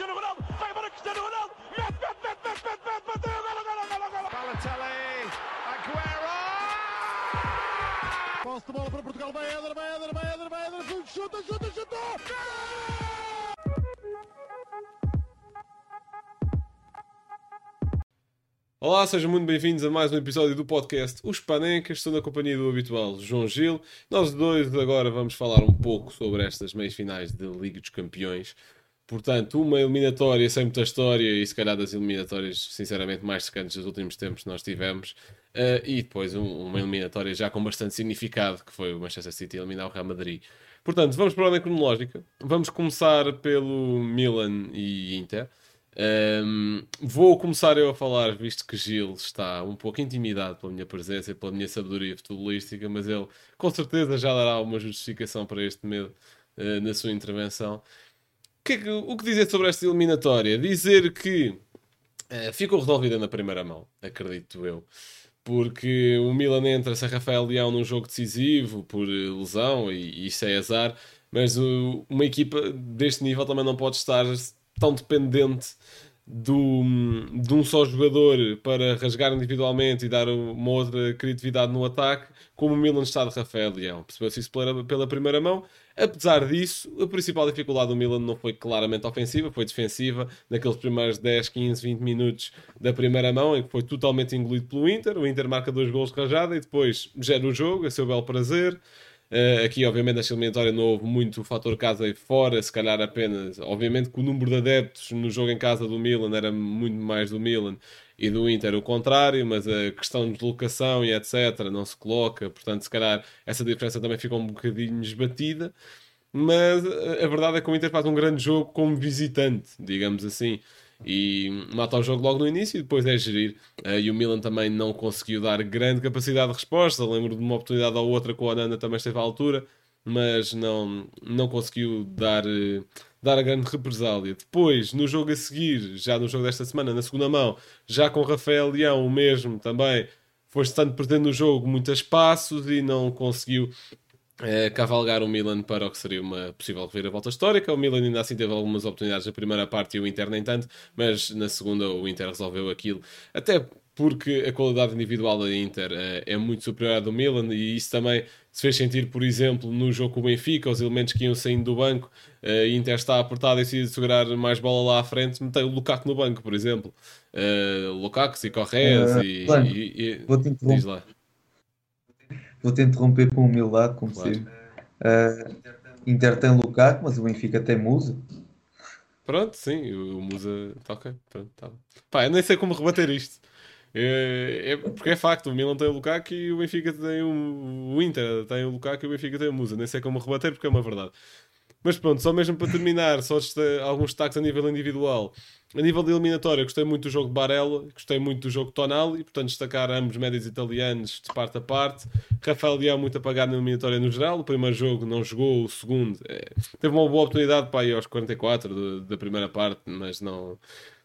Cristiano Ronaldo, vai embora Cristiano Ronaldo, mete, mete, mete, mete, mete, mete, bateu, golo, golo, golo, golo. Balotelli, Aguero! Posse de bola para Portugal, vai Éder, vai Éder, vai Éder, vai Éder, chuta, chuta, chuta! Olá, sejam muito bem-vindos a mais um episódio do podcast Os Panecas. Estou na companhia do habitual João Gil. Nós dois agora vamos falar um pouco sobre estas meias finais da Liga dos Campeões. Portanto, uma eliminatória sem muita história e se calhar das eliminatórias, sinceramente, mais secantes dos últimos tempos que nós tivemos. Uh, e depois um, uma eliminatória já com bastante significado, que foi o Manchester City eliminar o Real Madrid. Portanto, vamos para a ordem cronológica. Vamos começar pelo Milan e Inter. Um, vou começar eu a falar, visto que Gil está um pouco intimidado pela minha presença e pela minha sabedoria futebolística, mas ele com certeza já dará uma justificação para este medo uh, na sua intervenção. É que, o que dizer sobre esta eliminatória? Dizer que uh, ficou resolvida na primeira mão, acredito eu. Porque o Milan entra sem Rafael Leão num jogo decisivo por lesão e, e isso é azar, mas o, uma equipa deste nível também não pode estar tão dependente do, de um só jogador para rasgar individualmente e dar uma outra criatividade no ataque, como o Milan está de Rafael Leão. Percebeu-se isso pela, pela primeira mão. Apesar disso, a principal dificuldade do Milan não foi claramente ofensiva, foi defensiva, naqueles primeiros 10, 15, 20 minutos da primeira mão, em que foi totalmente engolido pelo Inter. O Inter marca dois gols de rajada e depois gera o jogo, a seu belo prazer. Uh, aqui, obviamente, nesta eliminatória não houve muito o fator casa e fora, se calhar apenas. Obviamente que o número de adeptos no jogo em casa do Milan era muito mais do Milan e do Inter o contrário, mas a questão de deslocação e etc. não se coloca, portanto, se calhar essa diferença também ficou um bocadinho esbatida. Mas a verdade é que o Inter faz um grande jogo como visitante, digamos assim e mata o jogo logo no início e depois é gerir. Uh, e o Milan também não conseguiu dar grande capacidade de resposta. Lembro de uma oportunidade ou outra com o Ananda também esteve à altura, mas não, não conseguiu dar, uh, dar a grande represália. Depois, no jogo a seguir, já no jogo desta semana, na segunda mão, já com Rafael Leão, o mesmo também. Foi estando presente no jogo muitos passos e não conseguiu é, cavalgar o Milan para o que seria uma possível reviravolta histórica. O Milan ainda assim teve algumas oportunidades na primeira parte e o Inter nem tanto, mas na segunda o Inter resolveu aquilo. Até porque a qualidade individual da Inter é, é muito superior à do Milan e isso também se fez sentir, por exemplo, no jogo com o Benfica, os elementos que iam saindo do banco, a Inter está apertada e decide segurar mais bola lá à frente, meteu o Lukaku no banco, por exemplo. Uh, Lukaku e Correas uh, e, e, e, Vou-te interromper. Vou-te interromper com humildade, como claro. sempre. Uh, Inter tem Lukaku, mas o Benfica tem Musa. Pronto, sim, o Musa está ok. Pronto, tá. Pá, eu nem sei como rebater isto. É, é, porque é facto, o Milan tem o Lukaku e o Benfica tem o, o Inter tem o Lukaku e o Benfica tem o Musa. Nem sei como rebater porque é uma verdade. Mas pronto, só mesmo para terminar, só alguns destaques a nível individual. A nível de eliminatória, gostei muito do jogo de Barella, gostei muito do jogo de Tonali, portanto, destacar ambos médios italianos de parte a parte. Rafael Leão, muito apagado na eliminatória no geral. O primeiro jogo não jogou, o segundo é, teve uma boa oportunidade para ir aos 44 de, da primeira parte, mas não,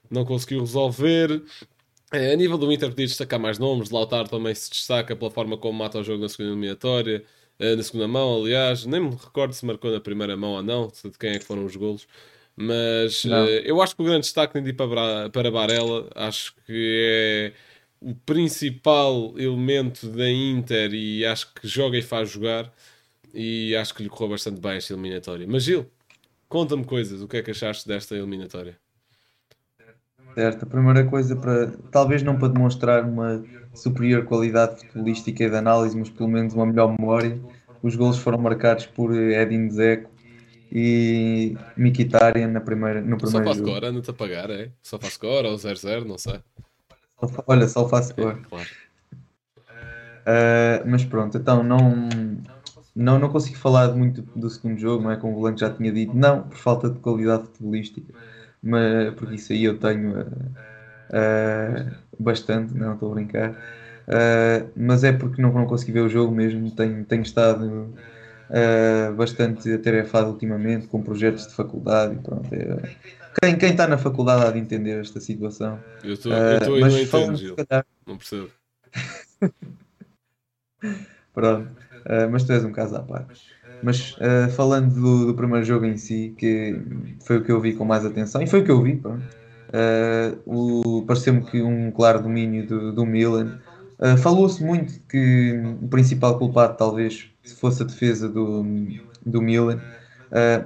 não conseguiu resolver. É, a nível do Inter, podia destacar mais nomes. Lautaro também se destaca pela forma como mata o jogo na segunda eliminatória. Eh, na segunda mão, aliás, nem me recordo se marcou na primeira mão ou não, de quem é que foram os golos. Mas uh, eu acho que o grande destaque de ir para, para Barella, acho que é o principal elemento da Inter e acho que joga e faz jogar. E acho que lhe correu bastante bem esta eliminatória. Mas Gil, conta-me coisas, o que é que achaste desta eliminatória? Certo, a primeira coisa para, talvez não para demonstrar uma superior qualidade futebolística e de análise, mas pelo menos uma melhor memória. Os gols foram marcados por Edin Dzeko e Mkhitaryan na primeira, no primeiro Só faz score, anda-te a pagar, é? Só faz score ou 0-0, não sei. Olha, só faz score. É, claro. Uh, mas pronto, então não, não, não consigo falar muito do segundo jogo, não é? Como o Blanco já tinha dito, não por falta de qualidade futebolística, mas porque isso aí eu tenho. Uh, uh, bastante, não estou a brincar. Uh, mas é porque não, não consegui ver o jogo mesmo. Tenho, tenho estado bastante atarefado ultimamente com projetos de faculdade e pronto. É, quem, quem está na faculdade há de entender esta situação. Eu estou uh, mas não entendo, Gil. Não percebo. pronto. Mas tu és um caso à parte. Mas uh, falando do, do, primeiro jogo em si, que foi o que eu vi com mais atenção, e foi o que eu vi, uh, pareceu-me que um claro domínio do, do Milan. Uh, Falou-se muito que o principal culpado talvez fosse a defesa do, do Milan,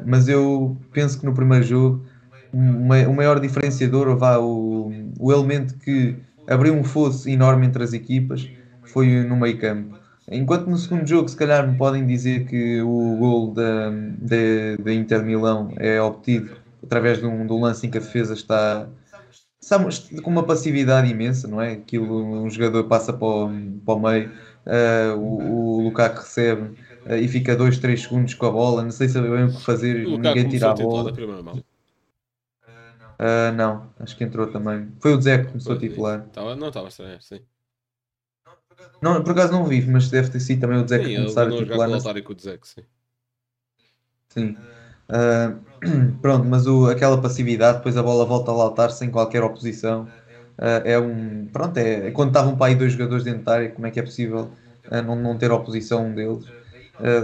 mas eu penso que no primeiro jogo o maior diferenciador, ou vá, o, o elemento que abriu um fosso enorme entre as equipas foi no meio campo. Enquanto no segundo jogo, se calhar me podem dizer que o gol da, da, da Inter Milão é obtido através de um, de um lance em que a defesa está, está com uma passividade imensa, não é? Aquilo, um jogador passa para o, para o meio, uh, o, o Lukaku recebe uh, e fica 2, 3 segundos com a bola, não sei se sabe bem o que fazer, o ninguém tira a bola. Uh, não, acho que entrou também. Foi o Zé que começou a titular. Tava, não estava estranho, sim. Não, por acaso não vi, mas deve ter sido também o Dzek começar a titular. Sim, ele com o Dzek, sim. Sim. Uh, pronto, mas o, aquela passividade, depois a bola volta a lautar sem qualquer oposição. Uh, é um. Pronto, é, é quando estavam para aí dois jogadores dentro da área, como é que é possível uh, não, não ter oposição um deles?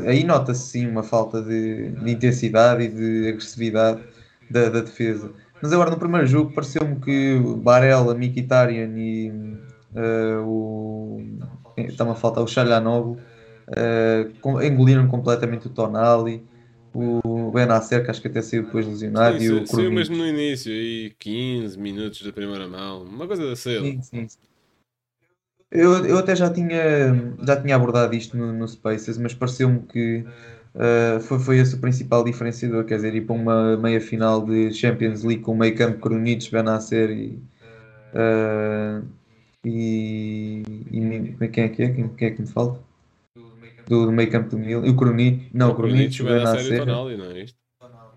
aí nota-se sim uma falta de, de, intensidade e de agressividade da, da defesa. Mas agora no primeiro jogo pareceu-me que Barella, Mkhitaryan e o está-me a faltar o Chalhanovo, uh, engoliram completamente o Tonali, o Benacer, que acho que até saiu depois lesionado. Sim, e o saiu mesmo no início, aí 15 minutos da primeira mão, uma coisa da cedo. Sim, sim. Eu, eu até já tinha, já tinha abordado isto no, no Spaces, mas pareceu-me que uh, foi, foi esse o principal diferenciador, quer dizer, ir para uma meia final de Champions League com meio campo Krunic, Benacer e. Uh, e, e quem é que é? Quem, quem é que me falta? Do, do meio campo do Milan. E o Cronite. Não, o vai na série Tonali, não é isto?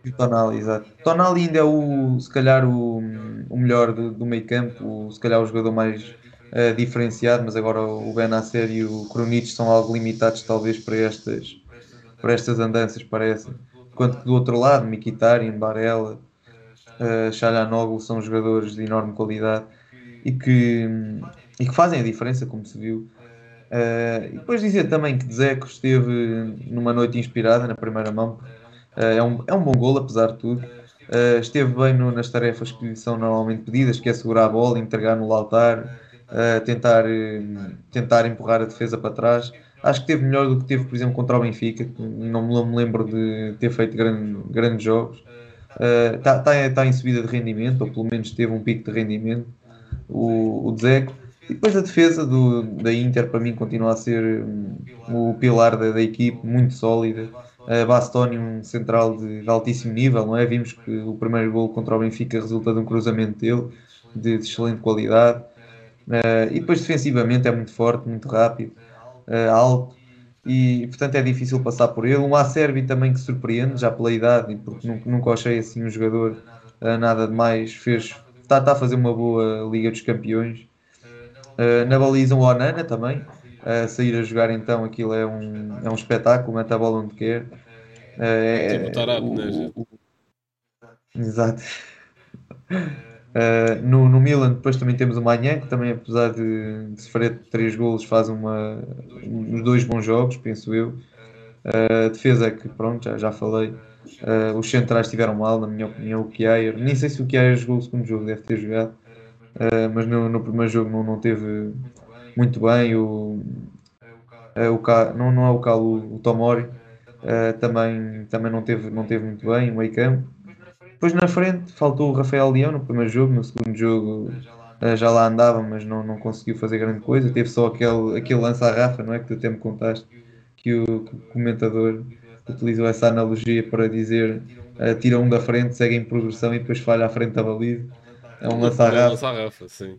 O Tonali, exato. Tonali ainda é o, se calhar, o, o melhor do, do meio campo, se calhar o jogador mais uh, diferenciado, mas agora o Benacer e o Kronic são algo limitados, talvez, para estas, para estas andanças, parece. Enquanto que do outro lado, Mkhitaryan, Barella, uh, Chalanoglu são jogadores de enorme qualidade e que, e que fazem a diferença, como se viu. Uh, e depois dizer também que Dzeko esteve numa noite inspirada na primeira mão. Uh, é, um, é um bom gol, apesar de tudo. Uh, esteve bem no, nas tarefas que lhe são normalmente pedidas, que é segurar a bola, entregar no altar, tentar, tentar empurrar a defesa para trás. Acho que teve melhor do que teve, por exemplo, contra o Benfica, que não, me lembro de ter feito grande, grandes jogos. Está tá, tá em subida de rendimento, ou pelo menos teve um pico de rendimento o, o Dzeko. E depois a defesa do, da Inter para mim continua a ser um, o pilar da, da, equipe, muito sólida. Uh, Bastoni, um central de, de, altíssimo nível, não é? Vimos que o primeiro gol contra o Benfica resulta de um cruzamento dele, de, de excelente qualidade. Uh, e depois defensivamente é muito forte, muito rápido, uh, alto, e portanto é difícil passar por ele. Um Acerbi também que surpreende, já pela idade, porque nunca, nunca achei assim um jogador uh, nada de mais, fez está, está a fazer uma boa Liga dos Campeões. Uh, na baliza o Onana também. Uh, sair a jogar então aquilo é um, é um espetáculo, mete a bola onde quer. Uh, é, tipo Tarap, né? Exato. Uh, no, no Milan depois também temos o Manhã, que também apesar de, de sofrer três golos faz uma, uns dois bons jogos, penso eu. A defesa é que pronto, já, já falei. Uh, os centrais estiveram mal, na minha opinião. O Kiaer, nem sei se o Kiaer jogou o segundo jogo, deve ter jogado, uh, mas no, no, primeiro jogo não, não teve muito bem. O, uh, o Ka, não, não é o Calu, o Tomori também, também não, teve, não teve muito bem o meio campo. Depois na frente faltou o Rafael Leão no primeiro jogo, no segundo jogo já lá andava, mas não, não conseguiu fazer grande coisa. Teve só aquele, aquele lance à Rafa, não é? Que tu até me contaste que o, que o comentador utilizou essa analogia para dizer uh, tira um da frente, segue em progressão e depois falha à frente da baliza. É um lança-rafa. sim.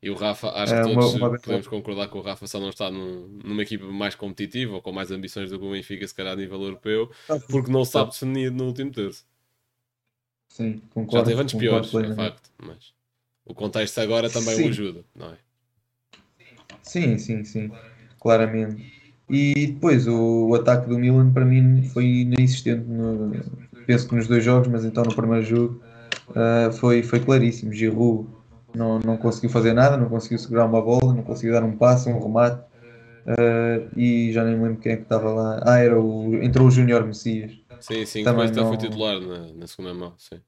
E o Rafa, acho que é todos uma, uma... podemos concordar que o Rafa só não está num, numa equipa mais competitiva ou com mais ambições do que o Benfica, se calhar a nível europeu, porque não sabe definir no último terço. Sim, concordo. Já teve antes piores, é facto, mas o contexto agora também sim. o ajuda, não é? Sim, sim, sim, claramente. E depois o, o, ataque do Milan para mim foi inexistente, no, penso que nos dois jogos, mas então no primeiro jogo uh, foi, foi claríssimo. Giroud não, não conseguiu fazer nada, não conseguiu segurar uma bola, não conseguiu dar um passo, um remate. Uh, e já nem me lembro quem é que estava lá. Ah, era o. Entrou o Júnior Messias. Sim, sim, Também até foi não- titular na, na segunda mão. Sim.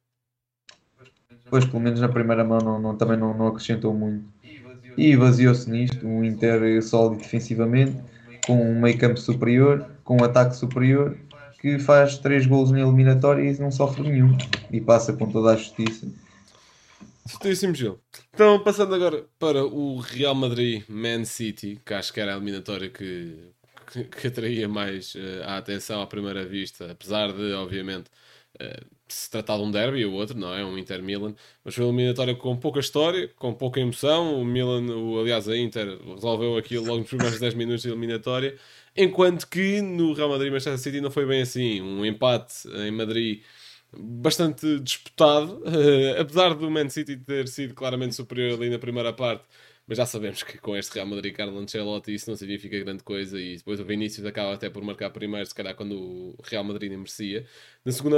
Depois, pelo menos na primeira mão, não, não- também não, não acrescentou muito. E baseou-se nisto, um Inter sólido defensivamente, com um meio campo superior, com um ataque superior, que faz três golos na eliminatória e não sofre nenhum. E passa com toda a justiça. Certíssimo, Gil. Então, passando agora para o Real Madrid-Man City, que acho que era a eliminatória que, que, que atraía mais eh, a atenção à primeira vista, apesar de, obviamente, eh, se tratar de um derby, o outro não é, um Inter-Milan, mas foi uma eliminatória com pouca história, com pouca emoção. O Milan, o, aliás, a Inter resolveu aquilo logo nos primeiros 10 minutos de eliminatória, enquanto que no Real Madrid-Manchester City não foi bem assim. Um empate em Madrid bastante disputado, eh, apesar do Man City ter sido claramente superior ali na primeira parte, mas já sabemos que com este Real Madrid Carlo Ancelotti isso não significa grande coisa e depois o Vinícius acaba até por marcar primeiro, se calhar quando o Real Madrid merecia. Na segunda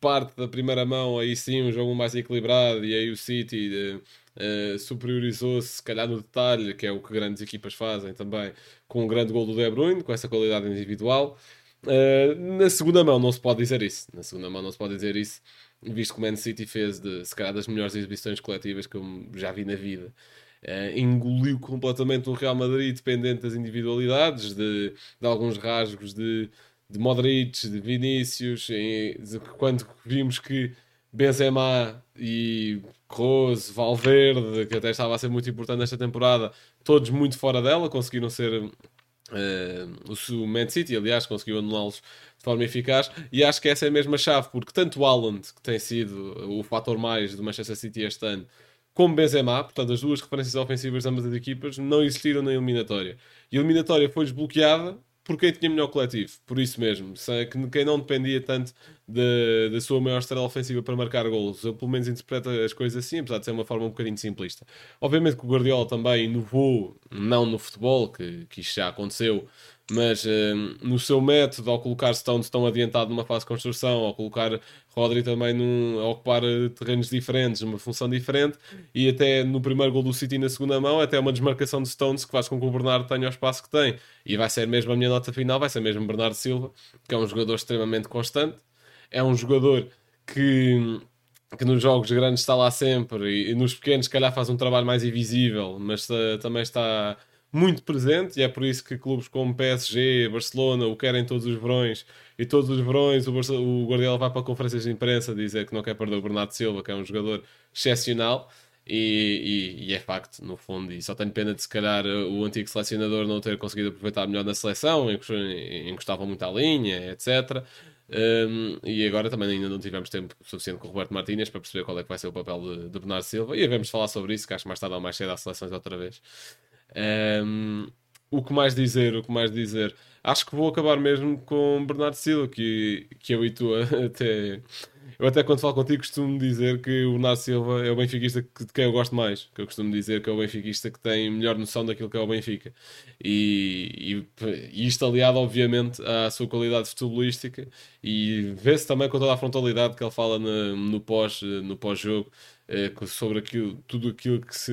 parte da primeira mão, aí sim, um jogo mais equilibrado e aí o City eh, superiorizou-se, se calhar no detalhe, que é o que grandes equipas fazem também, com um grande gol do De Bruyne, com essa qualidade individual. Uh, na segunda mão não se pode dizer isso. Na segunda mão não se pode dizer isso, visto que o Man City fez de, se calhar, das melhores exibições coletivas que eu já vi na vida. Uh, engoliu completamente o Real Madrid, dependente das individualidades, de, de alguns rasgos de, de Modric, de Vinícius. De, quando vimos que Benzema e Rose, Valverde, que até estava a ser muito importante nesta temporada, todos muito fora dela, conseguiram ser Uh, o Man City, aliás, conseguiu anulá-los de forma eficaz, e acho que essa é a mesma chave, porque tanto o Haaland, que tem sido o fator mais do Manchester City este ano, como Benzema, portanto, as duas referências ofensivas de ambas as equipas, não existiram na eliminatória. E a eliminatória foi desbloqueada por quem tinha melhor coletivo, por isso mesmo. Quem não dependia tanto da da sua maior estrela ofensiva para marcar golos. Eu, pelo menos, interpreto as coisas assim, apesar de ser uma forma um bocadinho simplista. Obviamente que o Guardiola também inovou, não no futebol, que, que isto já aconteceu, mas eh, no seu método, ao colocar Stones tão adiantado numa fase de construção, ao colocar Rodri também num, a ocupar eh, terrenos diferentes, numa função diferente, e até no primeiro gol do City na segunda mão, até uma desmarcação de Stones que faz com que o Bernardo tenha o espaço que tem. E vai ser mesmo a minha nota final, vai ser mesmo Bernardo Silva, que é um jogador extremamente constante, é um jogador que que nos jogos grandes está lá sempre e, e nos pequenos, se calhar, faz um trabalho mais invisível, mas eh, também está muito presente. E é por isso que clubes como PSG, Barcelona o querem todos os verões e todos os verões o, Barce- o Guardiola vai para conferências de imprensa dizer que não quer perder o Bernardo Silva, que é um jogador excepcional. E, e- e é facto, no fundo, e só tenho pena de se calhar o antigo selecionador não ter conseguido aproveitar melhor na seleção, encos- encostava muito à linha, etc. Um, e agora também ainda não tivemos tempo suficiente com o Roberto Martínez para perceber qual é que vai ser o papel de, de Bernardo Silva. E havemos falar sobre isso, que acho que mais tarde ou mais cedo há seleções outra vez. Um, o que mais dizer? O que mais dizer? Acho que vou acabar mesmo com Bernardo Silva, que, que eu e tu até. Eu até quando falo contigo costumo dizer que o Bernardo Silva é o benfiquista que, de quem eu gosto mais. Que eu costumo dizer que é o benfiquista que tem melhor noção daquilo que é o Benfica. E, e, e isto aliado, obviamente, à sua qualidade futebolística e vê-se também com toda a frontalidade que ele fala no, no pós, no pós-jogo eh, que- sobre aquilo, tudo aquilo que se.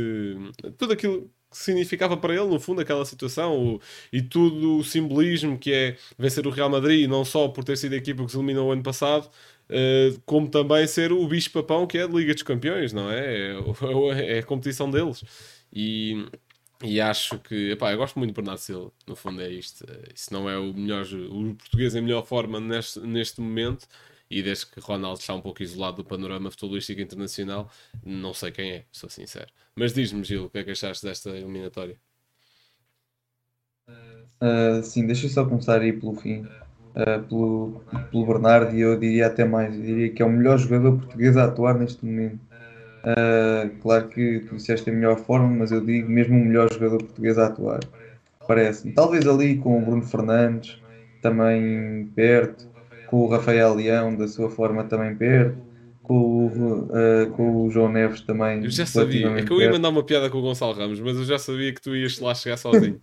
Tudo aquilo que significava para ele, no fundo, aquela situação o- e tudo o simbolismo que é vencer o Real Madrid, não só por ter sido a equipa que se eliminou o ano passado, eh, como também ser o bicho-papão que é a Liga dos Campeões, não é? É, é a competição deles. E, e acho que, epá, eu gosto muito de Bernardo Silva, no fundo é isto. Eh, Se não é o melhor, o português em melhor forma neste, neste momento, e desde que Ronaldo está um pouco isolado do panorama futebolístico internacional, não sei quem é, sou sincero. Mas diz-me, Gil, o que é que achaste desta eliminatória? Uh, sim, deixa eu só começar aí pelo fim, uh, pelo, pelo Bernardo, e eu diria até mais, eu diria que é o melhor jogador português a atuar neste momento. Uh, claro que tu disseste a melhor forma, mas eu digo mesmo o melhor jogador português a atuar, parece-me. Talvez ali com o Bruno Fernandes, também perto, com o Rafael Leão, da sua forma também perto, com o, uh, com o João Neves também. Eu já sabia, é que eu ia mandar uma piada com o Gonçalo Ramos, mas eu já sabia que tu ias lá chegar sozinho.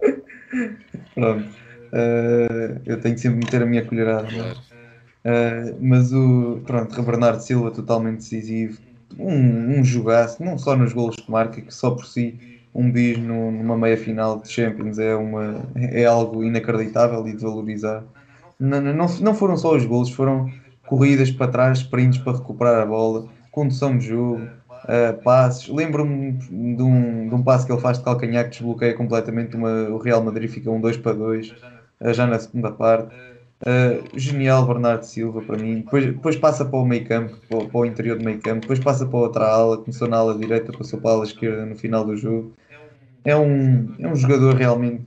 Pronto. Uh, eu tenho que sempre meter a minha colherada. é? Claro. Uh, mas o pronto, Bernardo Silva totalmente decisivo, um, um jogaço, não só nos golos que marca, que só por si um bis no- numa meia final de Champions é, uma, é algo inacreditável e de valorizar. Não, não, foram só os golos, foram corridas para trás, sprints para recuperar a bola, condução de jogo, uh, passes. Lembro-me de um, de um passe que ele faz de calcanhar que desbloqueia completamente uma, o Real Madrid, fica um 2 para 2 uh, já na segunda parte. Uh, genial Bernardo Silva para mim. Depois, depois passa para o meio campo, para, para o interior do meio campo, depois passa para outra ala, começou na ala direita, passou para a ala esquerda no final do jogo. É um, é um jogador realmente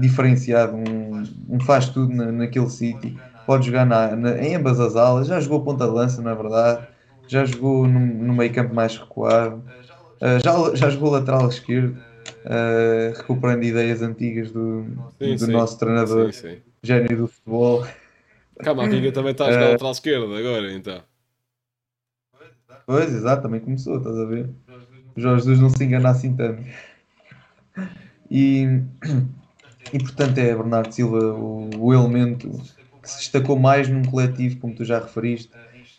diferenciado, um, um faz tudo na, naquele sítio. Pode jogar na, na- em ambas as alas, já jogou ponta de lança, na verdade, já jogou no, no meio campo mais recuado, uh, já, já jogou lateral esquerdo, uh, recuperando ideias antigas do, Sim, do sim. nosso treinador, Sim, gênio do futebol. Camavinga também está a jogar lateral esquerda agora, então. Pois, exato, também começou, estás a ver? O Jorge Jesus não se engana assim tanto. E, e portanto é Bernardo Silva o, o elemento que se destacou mais num coletivo, como tu já referiste,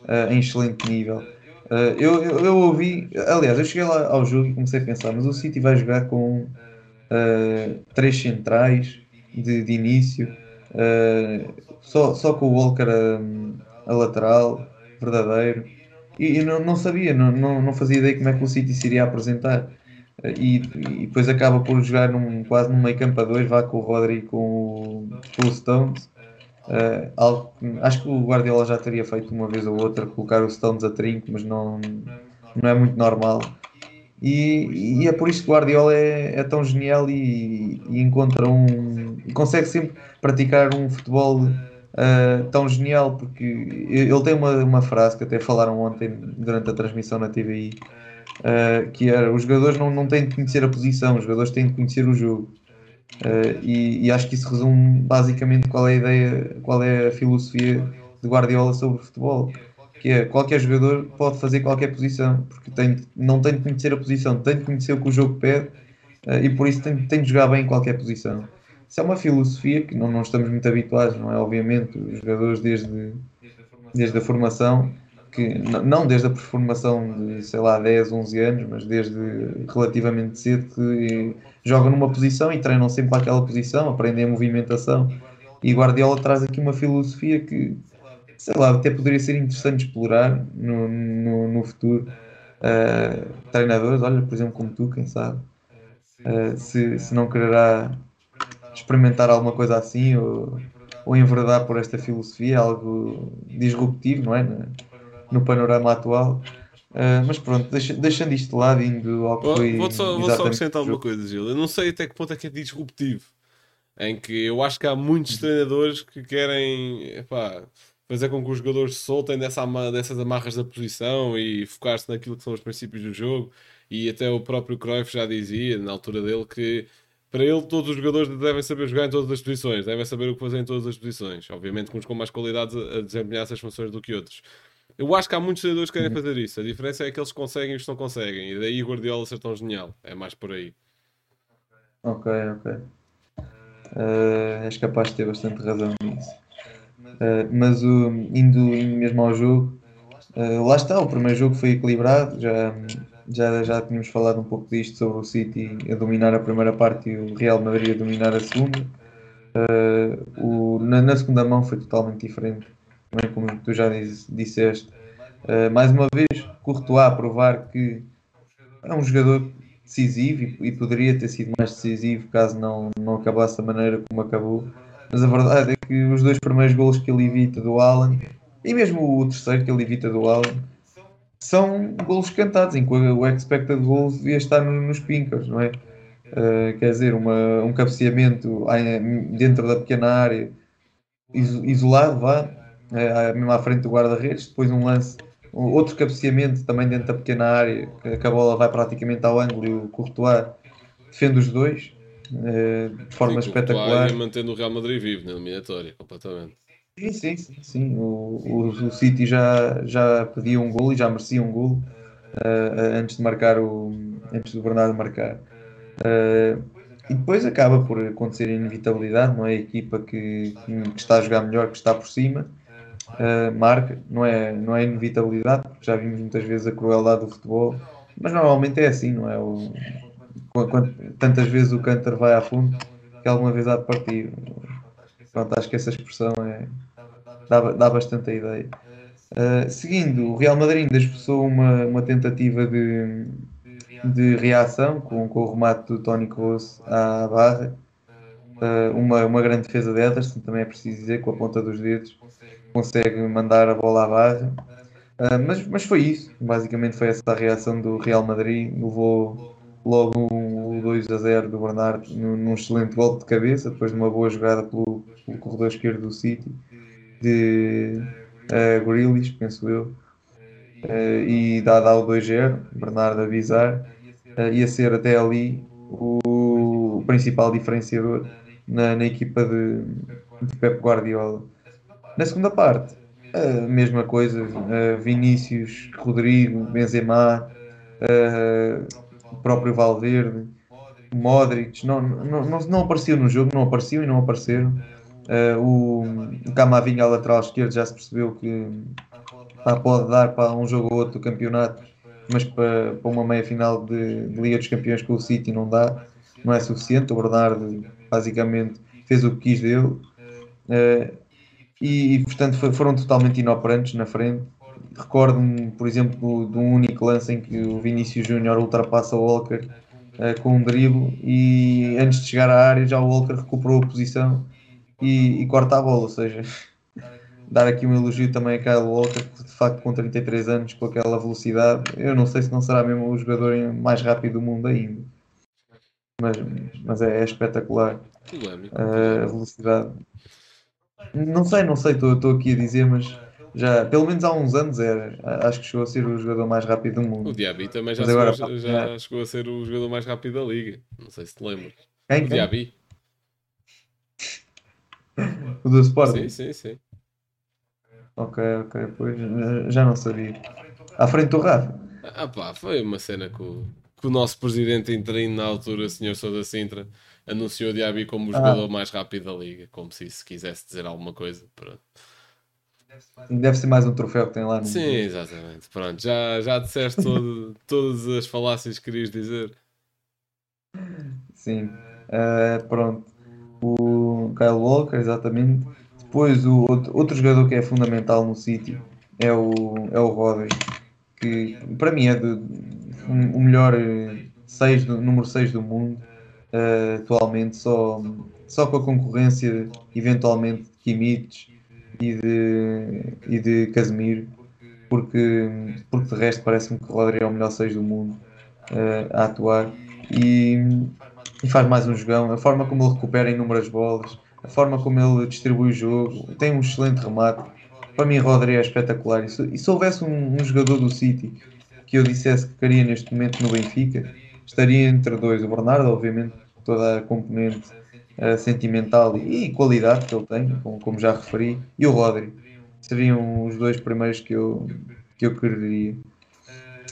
eh, em excelente nível. Eh, eu, eu, eu ouvi, aliás, eu cheguei lá ao jogo e comecei a pensar, mas o City vai jogar com eh, três centrais de, de início, eh, só, só com o Walker a, a lateral, verdadeiro. E eu não, não sabia, não, não, não fazia ideia como é que o City se iria apresentar. E, e depois acaba por jogar num, quase num meio campo a dois, vá com o Rodri e com com o Stones. Eh, algo acho que o Guardiola já teria feito uma vez ou outra, colocar o Stones a trinco, mas não, não é muito normal. E, e é por isso que o Guardiola é, é tão genial e, e encontra um. consegue sempre praticar um futebol ah, tão genial, porque ele tem uma, uma frase que até falaram ontem durante a transmissão na TVI, ah, que era: os jogadores não, não têm de conhecer a posição, os jogadores têm de conhecer o jogo. Ah, e, e acho que isso resume basicamente qual é a ideia, qual é a filosofia de Guardiola sobre o futebol que é qualquer jogador pode fazer qualquer posição, porque tem, não tem de conhecer a posição, tem de conhecer o que o jogo pede eh, e por isso tem, tem de jogar bem em qualquer posição. Isso é uma filosofia que não, não estamos muito habituados, não é? Obviamente, os jogadores desde, desde a formação, que não desde a formação de, sei lá, 10, 11 anos, mas desde relativamente cedo que jogam numa posição e treinam sempre aquela posição, aprendem a movimentação. E Guardiola traz aqui uma filosofia que sei lá, até poderia ser interessante explorar no, no, no futuro. Uh, treinadores, olha, por exemplo, como tu, quem sabe, uh, se, se não quererá experimentar alguma coisa assim ou, ou enverdar por esta filosofia, algo disruptivo, não é? No, no panorama atual. Uh, mas pronto, deixa, deixando isto de lado, indo ao que Vou, foi. vou só, vou só acrescentar o uma jogo. coisa, Gil. Eu não sei até que ponto é que é disruptivo. Em que eu acho que há muitos treinadores que querem epá, fazer com que os jogadores se soltem dessa ama- dessas amarras da posição e focar-se naquilo que são os princípios do jogo. E até o próprio Cruyff já dizia, na altura dele, que para ele todos os jogadores devem saber jogar em todas as posições, devem saber o que fazer em todas as posições. Obviamente uns com mais qualidades a desempenhar essas funções do que outros. Eu acho que há muitos treinadores que querem fazer isso. A diferença é que eles conseguem e os não conseguem. E daí o Guardiola ser tão genial. É mais por aí. Ok, ok. Uh, és capaz de ter bastante razão nisso. Uh, mas o, indo, indo mesmo ao jogo, uh, lá está, o primeiro jogo foi equilibrado, já, já, já tínhamos falado um pouco disto sobre o City a dominar a primeira parte e o Real Madrid a dominar a segunda. Uh, o, na, na segunda mão foi totalmente diferente, também como tu já diz- disseste. Uh, mais uma vez, Courtois a provar que é um jogador decisivo e, e poderia ter sido mais decisivo caso não, não acabasse da maneira como acabou. Mas a verdade é que os dois primeiros golos que ele evita do Alan e mesmo o terceiro que ele evita do Alan são golos cantados, em que o expected goals devia estar no- nos pincas, não é? Uh, quer dizer, uma, um cabeceamento em- dentro da pequena área iso- isolado, vá, eh, mesmo à frente do guarda-redes, depois um lance outro cabeceamento também dentro da pequena área, que a bola vai praticamente ao ângulo e o Courtois defende os dois eh, de forma Courtois espetacular. mantendo o Real Madrid vivo na eliminatória, completamente. Sim, sim, sim. sim. O, o, o City já, já pedia um gol e já merecia um gol eh, antes de marcar o antes do Bernardo marcar. Eh, e depois acaba por acontecer a inevitabilidade, não é? A equipa que, que está a jogar melhor, que está por cima, eh, marca, não é, não é inevitabilidade, porque já vimos muitas vezes a crueldade do futebol, mas normalmente é assim, não é? O, qu- quant- tantas vezes o cântar vai a fundo que alguma vez há de partir. Pronto, acho que essa expressão é, dá, dá bastante a ideia. Uh, seguindo, o Real Madrid ainda expressou uma, uma tentativa de, de reação com, com o remate do Toni Kroos à barra. Uh, uma, uma grande defesa de Ederson, também é preciso dizer, com a ponta dos dedos, consegue mandar a bola barra. Uh, mas, mas foi isso, basicamente foi essa a reação do Real Madrid. Levou logo o 2 a 0 do Bernardo num, num excelente golpe de cabeça, depois de uma boa jogada pelo, pelo corredor esquerdo do City, de uh, Grealish, penso eu. Uh, e dá, dá o 2-0, Bernardo avisar, uh, ia ser até ali o, o principal diferenciador na, na equipa de, de Pep Guardiola. Na segunda parte, a mesma coisa, Vinícius, Rodrigo, Benzema, uh, próprio Valverde, Modric, não, não, não, apareciam no jogo, não apareciam e não apareceram. O Camavinga, lateral esquerdo, já se percebeu que pá, pode dar para um jogo ou outro do campeonato, mas para, para uma meia final de, de, Liga dos Campeões com o City não dá, não é suficiente. O Bernardo basicamente fez o que quis dele. E, e, portanto foi, foram totalmente inoperantes na frente. Recordo-me, por exemplo, de um único lance em que o Vinícius Júnior ultrapassa o Walker uh, com um drible e antes de chegar à área já o Walker recuperou a posição e, e corta a bola, ou seja, dar aqui um elogio também a Kyle Walker, que de facto com 33 anos, com aquela velocidade, eu não sei se não será mesmo o jogador mais rápido do mundo ainda. Mas, mas é, é espetacular. Uh, a velocidade. Não sei, não sei, estou aqui a dizer, mas já, pelo menos há uns anos era. Acho que chegou a ser o jogador mais rápido do mundo. O Diaby também já, agora, chegou, já, já chegou a ser o jogador mais rápido da liga. Não sei se te lembras. Quem? O Diaby. O do Sporting? Sim, sim, sim. Ok, ok, pois já não sabia. À frente do Rafa. Ah pá, foi uma cena que o, que o nosso presidente interino na altura, o Sr. Sousa Sintra, anunciou o Diaby como o jogador ah. mais rápido da liga, como se isso quisesse dizer alguma coisa. Pronto. Deve ser mais um troféu que tem lá no Sim, exatamente. Pronto, já, já disseste todo, todas as falácias que querias dizer. Sim, uh, pronto. O Kyle Walker, exatamente. Depois o outro, outro jogador que é fundamental no City é o, é o Rodri, que para mim é de, um, o melhor seis do, número 6 do mundo uh, atualmente, só, só com a concorrência eventualmente de Kimmich e de, e de Casemiro, porque, porque de resto parece-me que o Rodri é o melhor 6 do mundo uh, a atuar e, e, faz mais um jogão. A forma como ele recupera inúmeras bolas, a forma como ele distribui o jogo, tem um excelente remate. Para mim, Rodri é espetacular. E se, e se houvesse um, um, jogador do City que eu dissesse que queria neste momento no Benfica, estaria entre dois. O Bernardo, obviamente, toda a componente uh, sentimental e, e qualidade que ele tem, como, como, já referi, e o Rodri. Seriam os dois primeiros que eu, que eu quereria.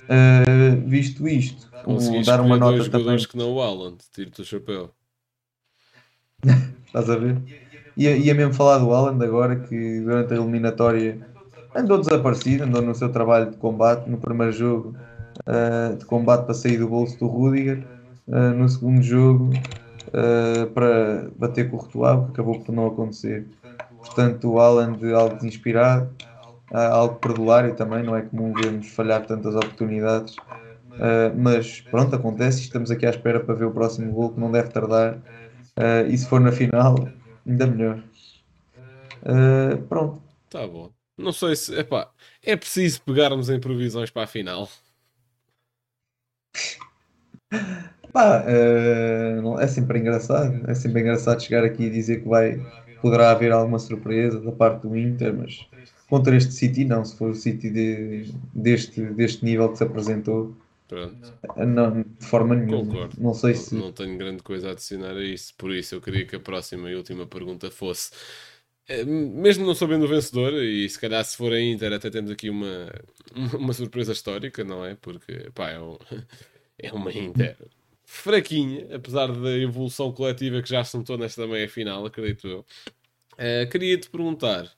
Uh, visto isto, um, dar uma nota dois também. que não o Alan, tiro-te o chapéu. Estás a ver? Ia, ia mesmo falar do Alan agora que durante a eliminatória andou desaparecido, andou no seu trabalho de combate no primeiro jogo uh, de combate para sair do bolso do Rudiger, uh, no segundo jogo uh, para bater com o Ritual, que acabou por não acontecer. Portanto, o Alan de algo desinspirado, algo perdulário também, não é comum vermos falhar tantas oportunidades. mas pronto, acontece, estamos aqui à espera para ver o próximo gol que não deve tardar. e se for na final, ainda melhor. pronto. Tá bom. Não sei se. Epá, é preciso pegarmos em provisões para a final. Pá, uh, é sempre engraçado. É sempre engraçado chegar aqui e dizer que vai, poderá haver alguma surpresa da parte do Inter, mas contra este City, não. Se for o City de, deste, deste nível que se apresentou, Pronto. Não, de forma nenhuma. Concordo. Não sei se. Não, não tenho grande coisa a adicionar a isso. Por isso, eu queria que a próxima e última pergunta fosse eh, mesmo não sabendo o vencedor, e se calhar se for a Inter até temos aqui uma, uma surpresa histórica, não é? Porque pá, é, um, é uma Inter fraquinha, apesar da evolução coletiva que já se notou nesta meia final, acredito eu. Uh, Queria-te perguntar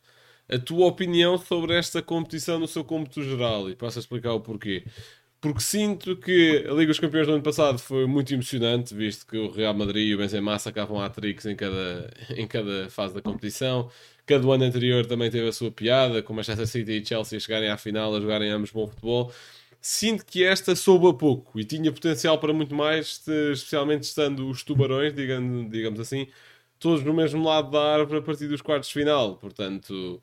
a tua opinião sobre esta competição no seu cômputo geral e posso explicar o porquê. porque sinto que a Liga dos Campeões do ano passado foi muito emocionante, visto que o Real Madrid e o Benzema sacavam hat-tricks em cada, em cada fase da competição. Cada ano anterior também teve a sua piada, com Manchester City e Chelsea chegarem à final, a jogarem ambos bom futebol. Sinto que esta soube a pouco e tinha potencial para muito mais, especialmente estando os tubarões, digamos, digamos assim, todos no mesmo lado da árvore a partir dos quartos de final. Portanto,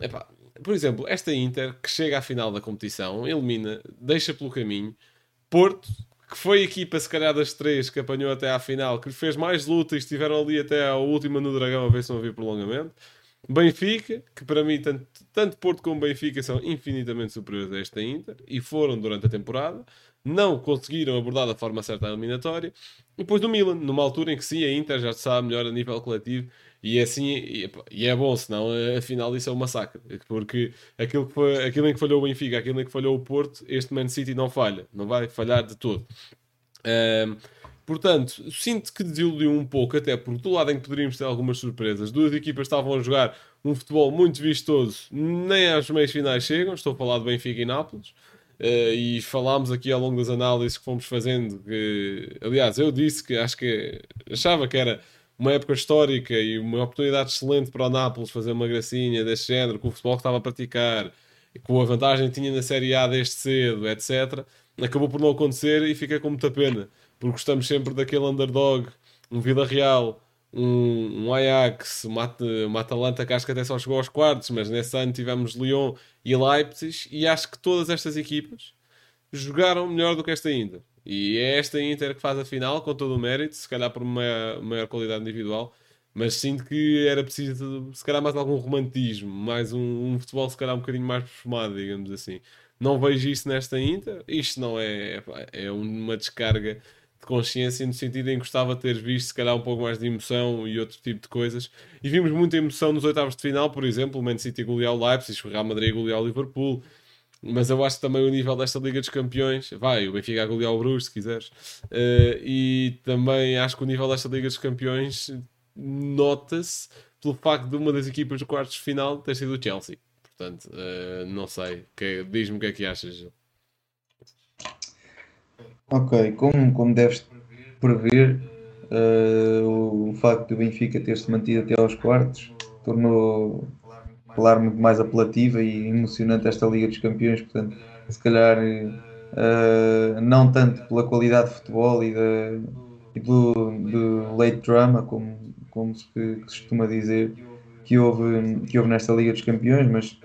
epá, por exemplo, esta Inter que chega à final da competição, elimina, deixa pelo caminho Porto, que foi a equipa, se calhar, das três que apanhou até à final, que lhe fez mais luta e estiveram ali até à última no Dragão a ver se não havia prolongamento. Benfica, que para mim, tanto, tanto Porto como Benfica são infinitamente superiores a esta Inter e foram durante a temporada, não conseguiram abordar da forma certa a eliminatória. E depois do Milan, numa altura em que sim, a Inter já está melhor a nível coletivo e é assim, e, e é bom, senão afinal isso é um massacre. Porque aquilo, que foi, aquilo em que falhou o Benfica, aquilo em que falhou o Porto, este Man City não falha, não vai falhar de todo. Um, portanto, sinto que desiludiu um pouco, até porque do lado em que poderíamos ter algumas surpresas, duas equipas estavam a jogar um futebol muito vistoso, nem às meias finais chegam. Estou a falar de Benfica e Nápoles. Uh, e falámos aqui ao longo das análises que fomos fazendo. Que, aliás, eu disse que acho que achava que era uma época histórica e uma oportunidade excelente para o Nápoles fazer uma gracinha deste género, com o futebol que estava a praticar, com a vantagem que tinha na Série A desde cedo, etc. Acabou por não acontecer e fica com muita pena, porque gostamos sempre daquele underdog, um Vida Real, um, um Ajax, uma, uma Atalanta que acho que até só chegou aos quartos, mas nesse ano tivemos Lyon e Leipzig, e acho que todas estas equipas jogaram melhor do que esta ainda. E é esta Inter que faz a final, com todo o mérito, se calhar por uma maior qualidade individual, mas sinto que era preciso, se calhar, mais algum romantismo, mais um, um futebol, se calhar, um bocadinho mais perfumado, digamos assim. Não vejo isso nesta Inter, isto não é, é uma descarga de consciência no sentido em que gostava de ter visto, se calhar, um pouco mais de emoção e outro tipo de coisas. E vimos muita emoção nos oitavos de final, por exemplo, o Man City golear o Leipzig, o Real Madrid golear o Liverpool, mas eu acho também o nível desta Liga dos Campeões, vai, o Benfica a golear o Bruges, se quiseres, uh, e também acho que o nível desta Liga dos Campeões nota-se pelo facto de uma das equipas do quartos de final ter sido o Chelsea. Portanto, uh, não sei, diz-me o que é que achas. Ok, como, como deves prever, uh, o facto do Benfica ter-se mantido até aos quartos tornou claro, muito mais apelativa e emocionante esta Liga dos Campeões, portanto, se calhar uh, não tanto pela qualidade de futebol e, e do, do late drama, como, como se, costuma dizer, que houve, que houve nesta Liga dos Campeões, mas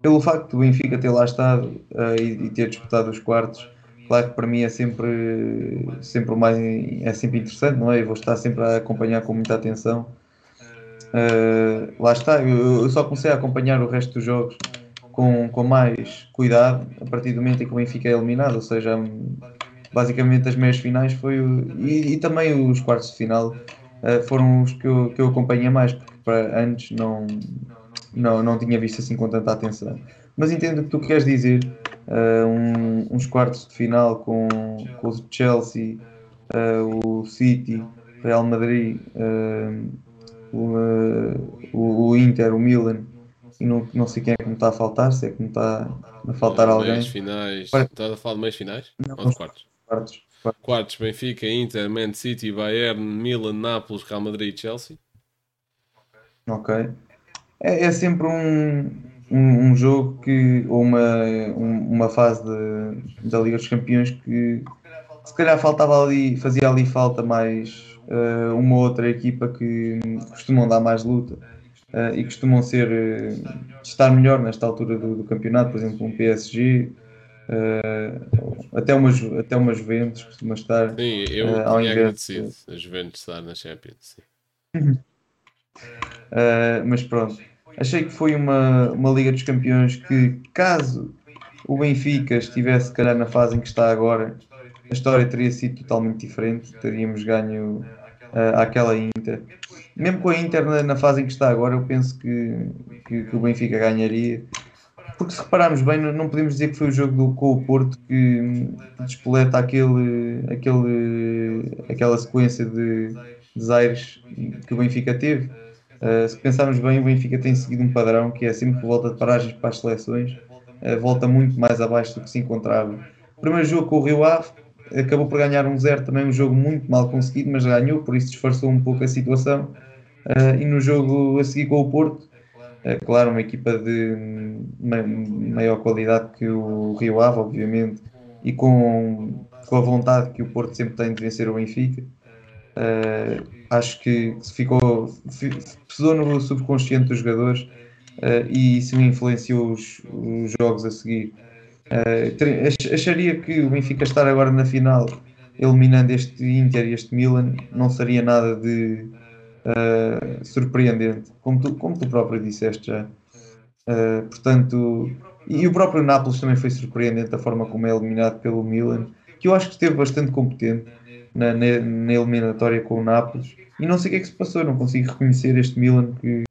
pelo facto do Benfica ter lá estado uh, e, e, ter disputado os quartos, claro que para mim é sempre, sempre mais é sempre interessante, não é? Eu vou estar sempre a acompanhar com muita atenção Uh, lá está, eu, eu, só comecei a acompanhar o resto dos jogos com, com mais cuidado a partir do momento em que o Benfica é eliminado, ou seja, basicamente as meias finais foi o, e, e, também os quartos de final uh, foram os que eu, que eu acompanhei mais, porque para antes não, não, não tinha visto assim com tanta atenção. Mas entendo o que tu queres dizer, uh, um, uns quartos de final com, com o Chelsea, o City, Real Madrid o, o, o Inter, o Milan e não, não sei quem é que me está a faltar, se é que me está a faltar alguém. Meias finais. Estás a falar de meios finais? Não, Ou de quartos? Quartos. Quartos. Quartos, Benfica, Inter, Man City, Bayern, Milan, Nápoles, Real Madrid e Chelsea. Ok. É, é sempre um, um, um, jogo que, ou uma, um, uma fase de, da Liga dos Campeões que se calhar faltava ali, fazia ali falta mais uh, uma outra equipa que costumam dar mais luta uh, e costumam ser uh, estar melhor nesta altura do, do, campeonato, por exemplo, um PSG. até, uma, até uma Juventus costuma estar sim, eu uh, ao invés de... a Juventus estar na Champions mas pronto achei que foi uma, uma Liga dos Campeões que caso o Benfica estivesse calhar na fase em que está agora a história teria sido totalmente diferente teríamos ganho uh, àquela Inter. Mesmo com a Inter na, na, fase em que está agora, eu penso que, que, que, o Benfica ganharia. Porque se repararmos bem, não podemos dizer que foi o jogo do, com o Porto que, que despoleta aquele, aquele, aquela sequência de desaires que o Benfica teve. Uh, se pensarmos bem, o Benfica tem seguido um padrão que é sempre volta de paragens para as seleções, uh, volta muito mais abaixo do que se encontrava primeiro jogo com o Rio Ave, acabou por ganhar um zero, também um jogo muito mal conseguido, mas ganhou, por isso disfarçou um pouco a situação. Uh, e no jogo a seguir com o Porto, claro, uma equipa de maior qualidade que o Rio Ave, obviamente, e com, com a vontade que o Porto sempre tem de vencer o Benfica. Uh, acho que ficou pesou no subconsciente dos jogadores uh, e isso influenciou os, os, jogos a seguir. Uh, acharia que o Benfica estar agora na final, eliminando este Inter e este Milan, não seria nada de surpreendente, como tu, como tu próprio disseste já. portanto, e o próprio Nápoles também foi surpreendente a forma como é eliminado pelo Milan, que eu acho que esteve bastante competente na, na, na, eliminatória com o Nápoles. E não sei o que é que se passou, não consigo reconhecer este Milan que,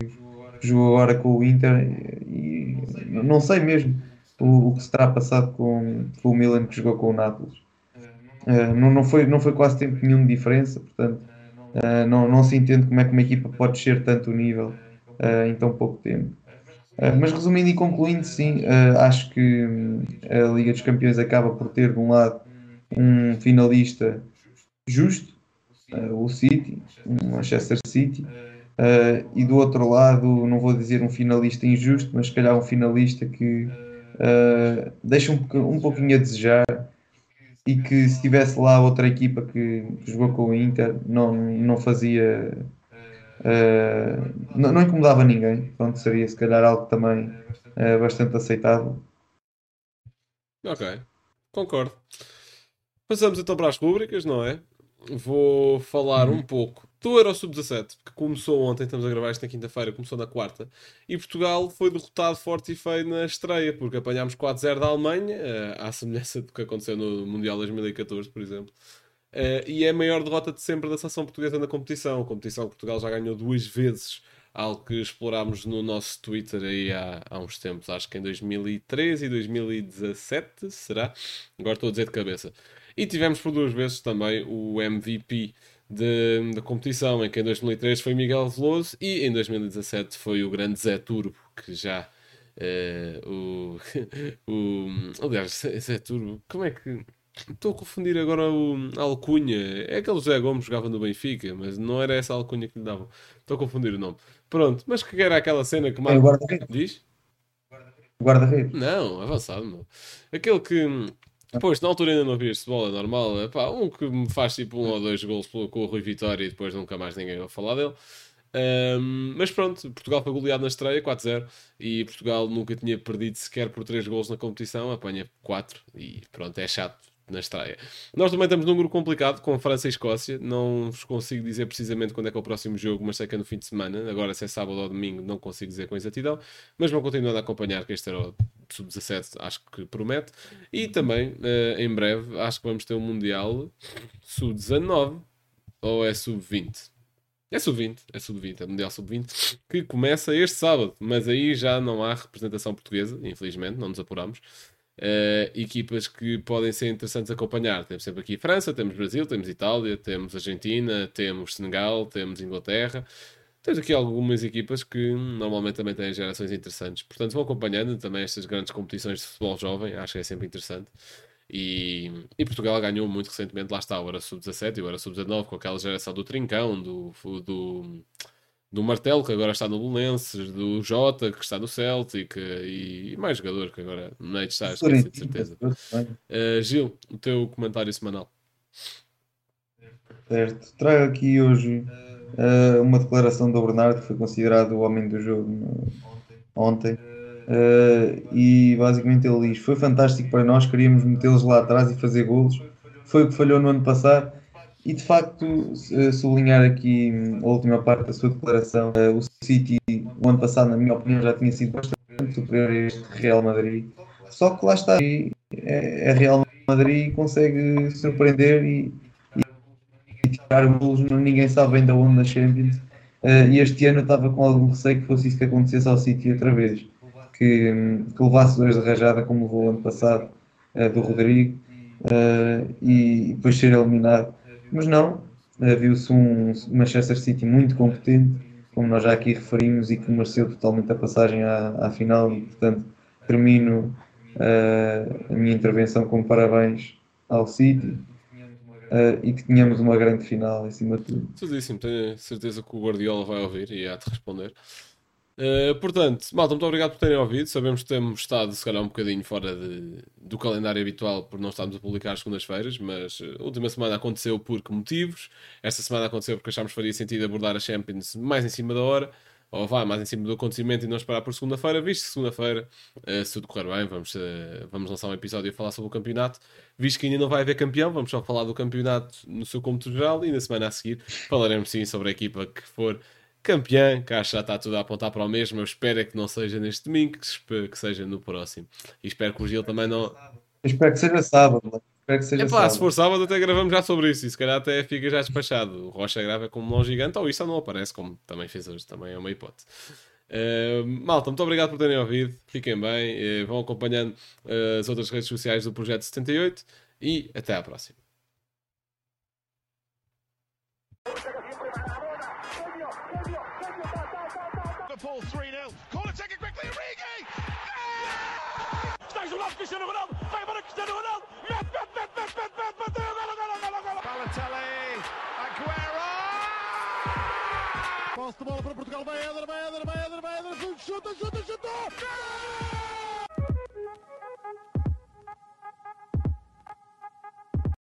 jogou agora com o Inter. E, não sei mesmo o, o, que se terá passado com, com o Milan que jogou com o Nápoles. Uh, não, não, foi, não foi quase tempo nenhum de diferença, portanto, uh, não, não se entende como é que uma equipa pode descer tanto o nível uh, em tão pouco tempo. mas resumindo e concluindo, sim, acho que hum, a Liga dos Campeões acaba por ter, de um lado, um finalista justo, uh, o City, o Manchester City, uh, e do outro lado, não vou dizer um finalista injusto, mas se calhar um finalista que uh, deixa um, um pouquinho a desejar e que se tivesse lá outra equipa que, que jogou com o Inter, não, não fazia. não, não, incomodava ninguém, pronto, seria se calhar algo também bastante aceitável. Ok, concordo. Passamos então para as rubricas, não é? Vou falar um pouco do Euro Sub-17, que começou ontem, estamos a gravar isto na quinta-feira, começou na quarta, e Portugal foi derrotado forte e feio na estreia, porque apanhámos 4-0 da Alemanha, eh, à semelhança do que aconteceu no Mundial 2014, por exemplo. Uh, e é a maior derrota de sempre da seleção portuguesa na competição. A competição que Portugal já ganhou duas vezes, algo que explorámos no nosso Twitter aí há, há uns tempos, acho que em 2013 e 2017, será? Agora estou a dizer de cabeça. E tivemos por duas vezes também o MVP da competição, em que em 2003 foi Miguel Veloso e em 2017 foi o grande Zé Turbo, que já uh, o, o. Aliás, Zé Turbo, como é que. Estou a confundir agora o, a alcunha. É aquele José Gomes que jogava no Benfica, mas não era essa alcunha que lhe davam. Estou a confundir o nome. Pronto, mas que era aquela cena que mais. Diz? Guarda-redes? Não, avançado, não. Aquele que depois, na altura ainda não havia este bola normal. Epá, um que me faz tipo um ou dois gols com o Rui Vitória e depois nunca mais ninguém vai falar dele. Um, mas pronto, Portugal foi goleado na estreia 4-0 e Portugal nunca tinha perdido sequer por 3 gols na competição, apanha 4 e pronto, é chato na estreia. Nós também estamos num grupo complicado com França e Escócia. Não vos consigo dizer precisamente quando é que é o próximo jogo, mas sei que é no fim de semana. Agora, se é sábado ou domingo, não consigo dizer com exatidão. Mas vou continuar a acompanhar, que este era o sub-17, acho que promete. E também, uh, em breve, acho que vamos ter um Mundial sub-19 ou é sub-20. É sub-20, é sub-20, é Mundial sub-20, que começa este sábado, mas aí já não há representação portuguesa, infelizmente, não nos apuramos uh, equipas que podem ser interessantes acompanhar. Temos sempre aqui França, temos Brasil, temos Itália, temos Argentina, temos Senegal, temos Inglaterra. Temos aqui algumas equipas que normalmente também têm gerações interessantes. Portanto, vão acompanhando também estas grandes competições de futebol jovem, acho que é sempre interessante. E, e Portugal ganhou muito recentemente, lá está, o Euro Sub-17 e o Euro Sub-19, com aquela geração do Trincão, do, do do Martelo, que agora está no Belenenses, do Jota, que está no Celtic, e, mais jogador que agora não é de estar, esqueci de certeza. Uh, Gil, o teu comentário semanal. Certo, trago aqui hoje uh, uma declaração do Bernardo, que foi considerado o homem do jogo no, ontem. Uh, e basicamente ele diz: Foi fantástico para nós, queríamos metê-los lá atrás e fazer golos. Foi o que falhou no ano passado e de facto, sublinhar aqui hum, a última parte da sua declaração, eh, o City, o ano passado, na minha opinião, já tinha sido bastante superior a este Real Madrid. Só que lá está, é, é Real Madrid consegue surpreender e, golos, ninguém sabe ainda onde na Champions. Uh, e este ano eu estava com algum receio que fosse isso que acontecesse ao City outra vez, que, que levasse dois de rajada como levou o ano passado uh, do Rodrigo uh, e, depois ser eliminado. Mas não, viu-se um Manchester City muito competente, como nós já aqui referimos, e que mereceu totalmente a passagem à, à final, e portanto termino a minha intervenção com parabéns ao City uh, e que tenhamos uma grande final acima de tudo. Certíssimo, tenho certeza que o Guardiola vai ouvir e há de responder. Uh, portanto, malta, muito obrigado por terem ouvido. Sabemos que temos estado, se calhar, um bocadinho fora de, do calendário habitual por não estarmos a publicar as segundas-feiras, mas a última semana aconteceu por que motivos? Esta semana aconteceu porque achámos que faria sentido abordar a Champions mais em cima da hora, ou vai mais em cima do acontecimento e não esperar por segunda-feira, visto que segunda-feira, uh, se tudo correr bem, vamos, vamos lançar um episódio a falar sobre o campeonato. Visto que ainda não vai haver campeão, vamos só falar do campeonato no seu cômputo geral e na semana a seguir falaremos sim sobre a equipa que for campeã, que acho que já está tudo a apontar para o mesmo. Eu espero é que não seja neste domingo, que, que seja no próximo. E espero que o Gil também não. Eu espero que seja sábado. Espero que seja Epá, sábado. se for sábado, até gravamos já sobre isso. E se calhar até fica já despachado. O Rocha grava como um gigante, ou isso não aparece, como também fez hoje. Também é uma hipótese. Uh, malta, muito obrigado por terem ouvido. Fiquem bem. Uh, vão acompanhando uh, as outras redes sociais do Projeto 78 e até à próxima. Liverpool 3 ele vai Éder, vai Éder, vai Éder, vai Éder, chuta, chuta, chuta! chuta!